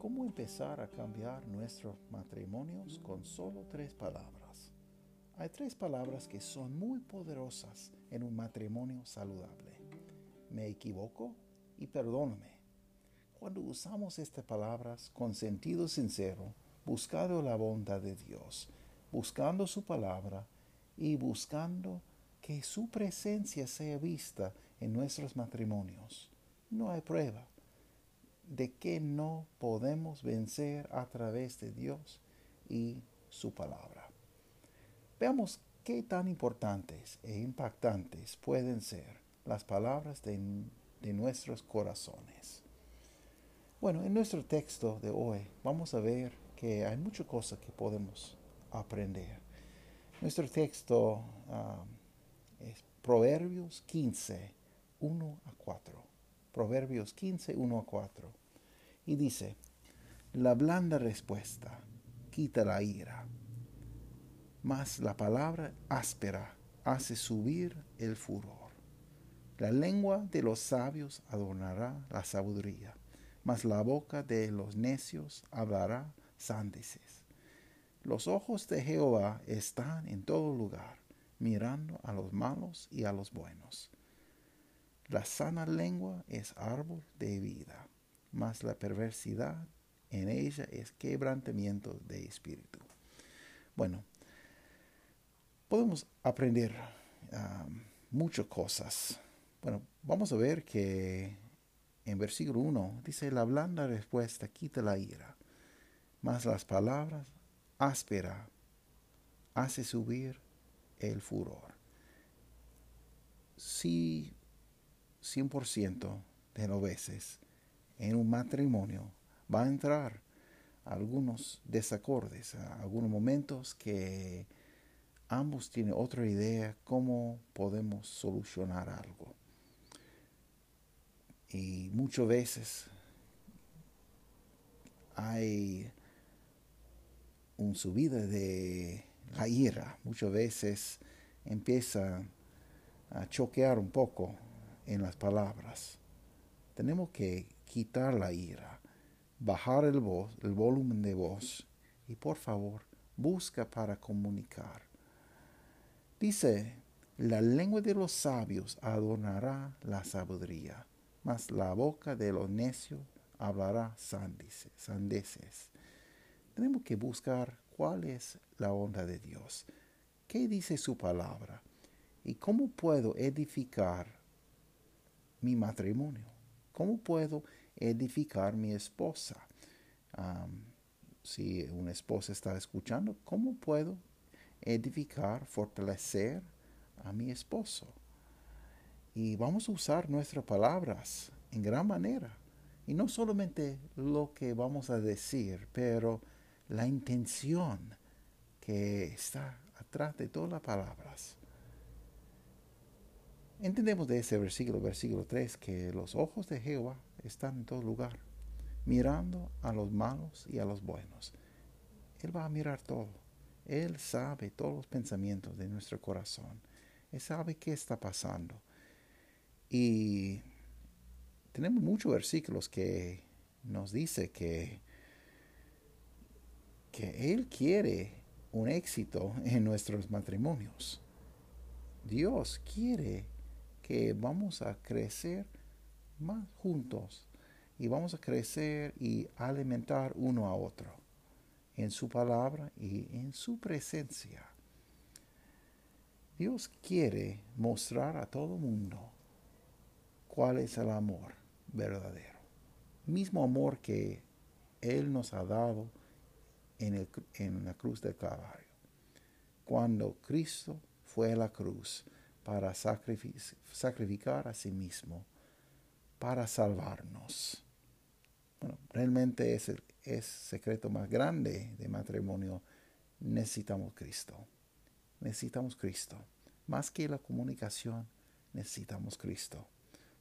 ¿Cómo empezar a cambiar nuestros matrimonios con solo tres palabras? Hay tres palabras que son muy poderosas en un matrimonio saludable. Me equivoco y perdóname. Cuando usamos estas palabras con sentido sincero, buscando la bondad de Dios, buscando su palabra y buscando que su presencia sea vista en nuestros matrimonios, no hay prueba de que no podemos vencer a través de Dios y su palabra. Veamos qué tan importantes e impactantes pueden ser las palabras de, nuestros corazones. Bueno, en nuestro texto de hoy vamos a ver que hay muchas cosas que podemos aprender. Nuestro texto ah, es Proverbios 15, 1 a 4. Proverbios 15, 1 a 4. Y dice, la blanda respuesta quita la ira, mas la palabra áspera hace subir el furor. La lengua de los sabios adornará la sabiduría, mas la boca de los necios hablará sándices. Los ojos de Jehová están en todo lugar, mirando a los malos y a los buenos. La sana lengua es árbol de vida mas la perversidad en ella es quebrantamiento de espíritu. Bueno, podemos aprender muchas cosas. Bueno, vamos a ver que en versículo 1 dice, la blanda respuesta quita la ira, mas las palabras áspera hace subir el furor. Si 100% de las en un matrimonio va a entrar algunos desacordes, algunos momentos que ambos tienen otra idea cómo podemos solucionar algo. Y muchas veces hay un subida de la ira, muchas veces empieza a choquear un poco en las palabras. Tenemos que quitar la ira, bajar el, voz, el volumen de voz y por favor busca para comunicar. Dice, la lengua de los sabios adornará la sabiduría, mas la boca de los necios hablará sandeces. Tenemos que buscar cuál es la onda de Dios, qué dice su palabra y cómo puedo edificar mi matrimonio. ¿Cómo puedo edificar mi esposa? si una esposa está escuchando, ¿cómo puedo edificar, fortalecer a mi esposo? Y vamos a usar nuestras palabras en gran manera. Y no solamente lo que vamos a decir, pero la intención que está atrás de todas las palabras. Entendemos de ese versículo, versículo 3, que los ojos de Jehová están en todo lugar, mirando a los malos y a los buenos. Él va a mirar todo. Él sabe todos los pensamientos de nuestro corazón. Él sabe qué está pasando. Y tenemos muchos versículos que nos dice que, que Él quiere un éxito en nuestros matrimonios. Dios quiere que vamos a crecer más juntos y vamos a crecer y alimentar uno a otro en su palabra y en su presencia. Dios quiere mostrar a todo mundo cuál es el amor verdadero. Mismo amor que Él nos ha dado en, el, en la cruz del Calvario. Cuando Cristo fue a la cruz, para sacrificar a sí mismo, para salvarnos. Bueno, realmente es el es secreto más grande de matrimonio necesitamos Cristo. Necesitamos Cristo. Más que la comunicación, necesitamos Cristo.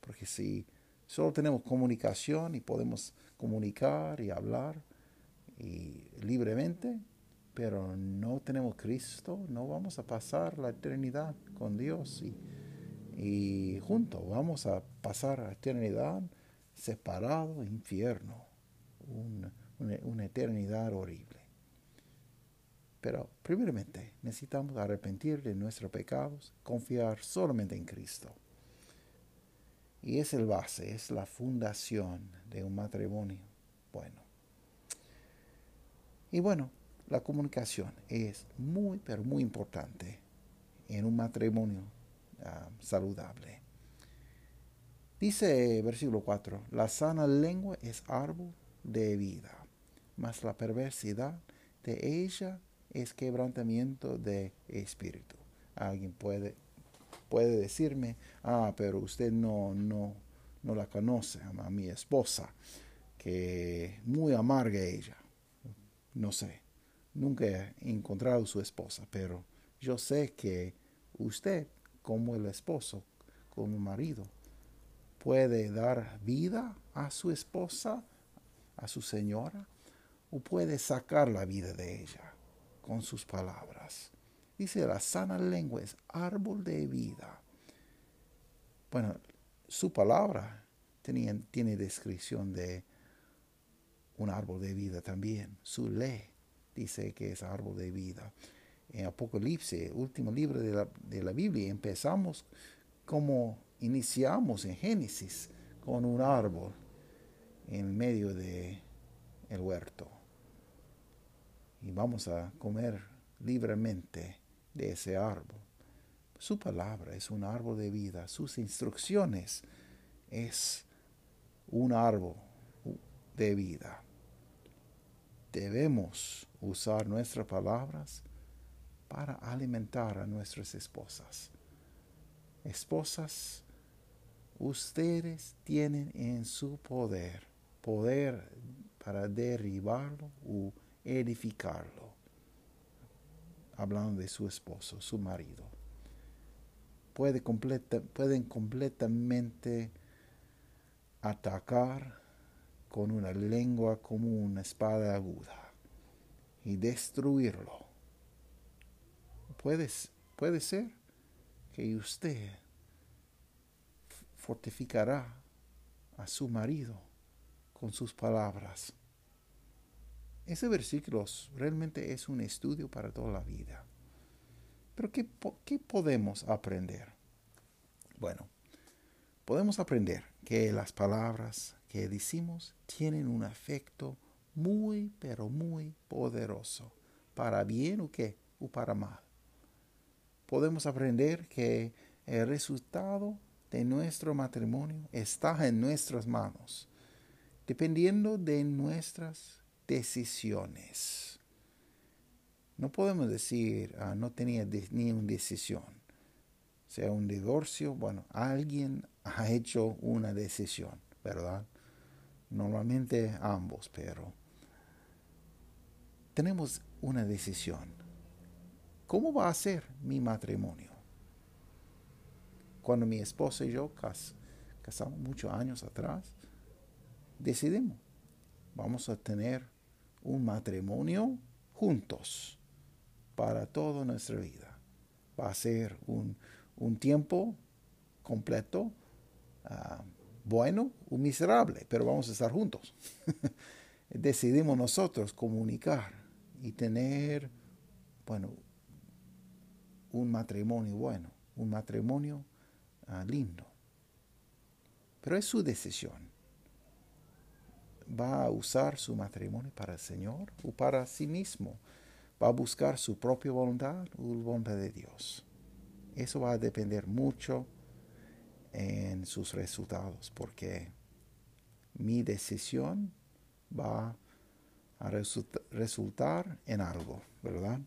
Porque si solo tenemos comunicación y podemos comunicar y hablar y libremente, pero no tenemos Cristo, no vamos a pasar la eternidad con Dios y, y juntos vamos a pasar la eternidad separado, infierno, una, una eternidad horrible. Pero primeramente necesitamos arrepentir de nuestros pecados, confiar solamente en Cristo. Y es el base, es la fundación de un matrimonio bueno. Y bueno, la comunicación es muy, pero muy importante en un matrimonio ah, saludable. Dice versículo 4, la sana lengua es árbol de vida, mas la perversidad de ella es quebrantamiento de espíritu. Alguien puede, puede decirme, ah, pero usted no, no, no la conoce, a mi esposa, que muy amarga ella. No sé, nunca he encontrado su esposa, pero yo sé que usted, como el esposo, como marido, puede dar vida a su esposa, a su señora, o puede sacar la vida de ella con sus palabras. Dice, la sana lengua es árbol de vida. Bueno, su palabra tiene descripción de un árbol de vida también. Su ley dice que es árbol de vida. En Apocalipsis, último libro de la, de la Biblia, empezamos como iniciamos en Génesis con un árbol en medio de el huerto y vamos a comer libremente de ese árbol. Su palabra es un árbol de vida, sus instrucciones es un árbol de vida. Debemos usar nuestras palabras para alimentar a nuestras esposas. Esposas, ustedes tienen en su poder poder para derribarlo u edificarlo. Hablando de su esposo, su marido. Puede pueden completamente atacar con una lengua como una espada aguda y destruirlo. Puede, puede ser que usted fortificará a su marido con sus palabras ese versículo realmente es un estudio para toda la vida. Pero ¿qué, ¿qué, podemos aprender? Bueno, podemos aprender que las palabras que decimos tienen un efecto muy, pero muy poderoso, para bien o qué, o para mal. Podemos aprender que el resultado de nuestro matrimonio está en nuestras manos, dependiendo de nuestras decisiones. No podemos decir, ah, no tenía ni una decisión. Sea un divorcio, bueno, alguien ha hecho una decisión, ¿verdad? Normalmente ambos, pero tenemos una decisión. ¿Cómo va a ser mi matrimonio? Cuando mi esposa y yo casamos muchos años atrás, decidimos, vamos a tener un matrimonio juntos para toda nuestra vida. Va a ser un, tiempo completo, ah, bueno o miserable, pero vamos a estar juntos. Decidimos nosotros comunicar y tener, bueno, un matrimonio bueno, un matrimonio ah, lindo. Pero es su decisión va a usar su matrimonio para el Señor o para sí mismo. Va a buscar su propia voluntad o la voluntad de Dios. Eso va a depender mucho en sus resultados porque mi decisión va a resultar en algo, ¿verdad?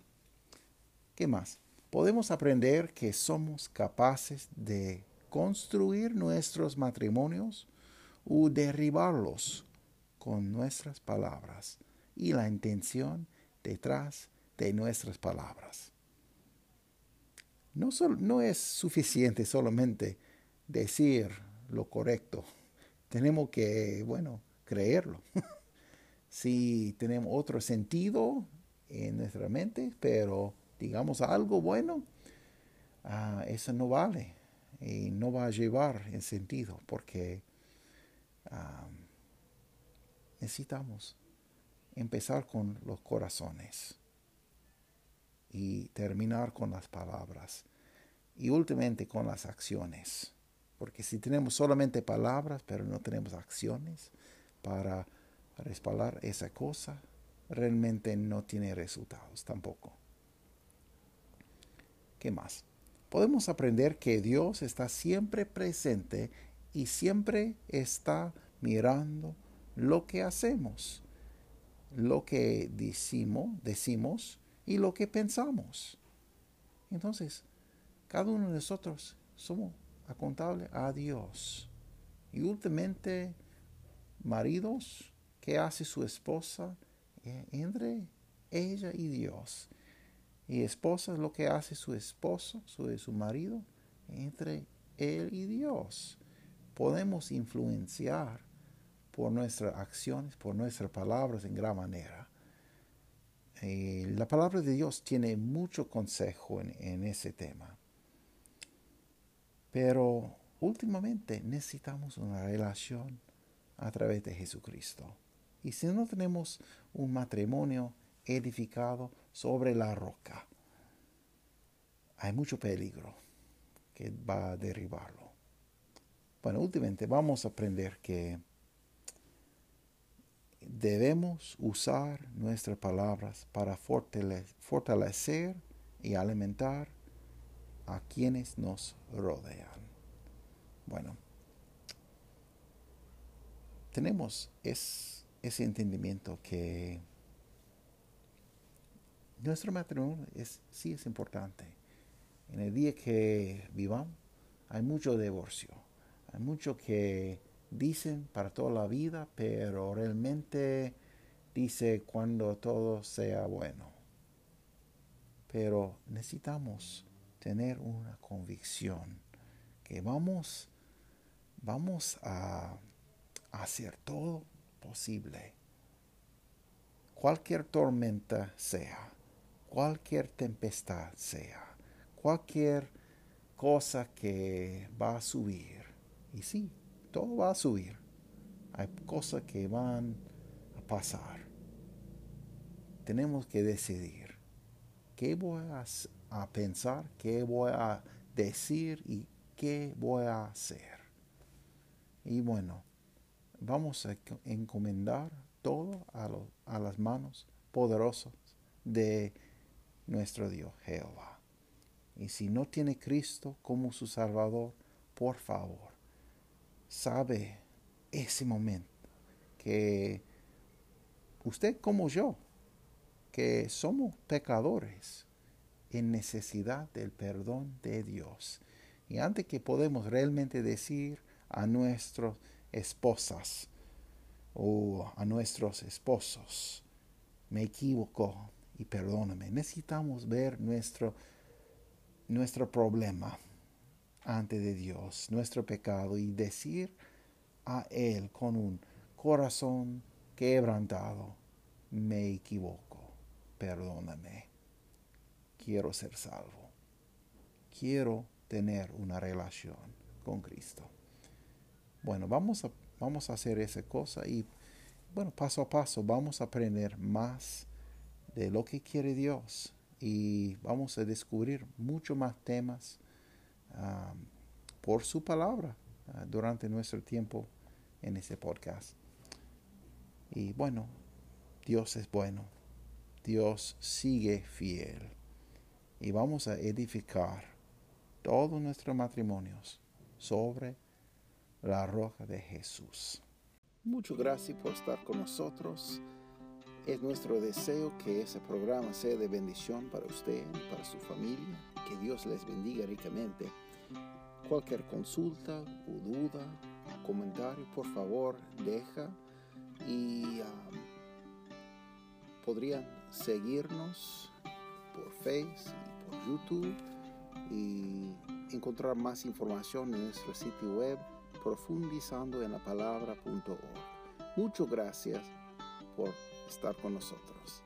¿Qué más? Podemos aprender que somos capaces de construir nuestros matrimonios o derribarlos con nuestras palabras y la intención detrás de nuestras palabras. No, no es suficiente solamente decir lo correcto. Tenemos que, bueno, creerlo. si tenemos otro sentido en nuestra mente, pero digamos algo bueno, ah, eso no vale y no va a llevar en sentido porque ah, necesitamos empezar con los corazones y terminar con las palabras y últimamente con las acciones. Porque si tenemos solamente palabras pero no tenemos acciones para respaldar esa cosa, realmente no tiene resultados tampoco. ¿Qué más? Podemos aprender que Dios está siempre presente y siempre está mirando lo que hacemos, lo que decimos, decimos y lo que pensamos. Entonces, cada uno de nosotros somos acontables a Dios. Y últimamente, maridos, ¿qué hace su esposa? Eh, entre ella y Dios. Y esposa, lo que hace su esposo, su, su marido, entre él y Dios. Podemos influenciar por nuestras acciones, por nuestras palabras en gran manera. Eh, la palabra de Dios tiene mucho consejo en, ese tema. Pero últimamente necesitamos una relación a través de Jesucristo. Y si no tenemos un matrimonio edificado sobre la roca, hay mucho peligro que va a derribarlo. Bueno, últimamente vamos a aprender que debemos usar nuestras palabras para fortalecer y alimentar a quienes nos rodean. Bueno, tenemos ese entendimiento que nuestro matrimonio es, sí es importante. En el día que vivamos hay mucho divorcio, hay mucho que dicen para toda la vida, pero realmente dice cuando todo sea bueno. Pero necesitamos tener una convicción que vamos, vamos a hacer todo posible. Cualquier tormenta sea, cualquier tempestad sea, cualquier cosa que va a subir. Y sí, todo va a subir. Hay cosas que van a pasar. Tenemos que decidir qué voy a, pensar, qué voy a decir y qué voy a hacer. Y bueno, vamos a encomendar todo a, las manos poderosas de nuestro Dios Jehová. Y si no tiene Cristo como su Salvador, por favor, sabe ese momento que usted como yo, que somos pecadores en necesidad del perdón de Dios. Y antes que podemos realmente decir a nuestras esposas. O a nuestros esposos, me equivoco y perdóname, necesitamos ver nuestro, nuestro problema ante de Dios nuestro pecado y decir a Él con un corazón quebrantado, me equivoco, perdóname, quiero ser salvo, quiero tener una relación con Cristo. Bueno, vamos a, vamos a hacer esa cosa y, bueno, paso a paso vamos a aprender más de lo que quiere Dios y vamos a descubrir mucho más temas por su palabra ah, durante nuestro tiempo en ese podcast. Y bueno, Dios es bueno, Dios sigue fiel y vamos a edificar todos nuestros matrimonios sobre la roca de Jesús. Muchas gracias por estar con nosotros. Es nuestro deseo que ese programa sea de bendición para usted para su familia. Que Dios les bendiga ricamente. Cualquier consulta o duda, comentario, por favor, deja y um, podrían seguirnos por Facebook y por YouTube y encontrar más información en nuestro sitio web profundizando en la palabra.org. Muchas gracias por estar con nosotros.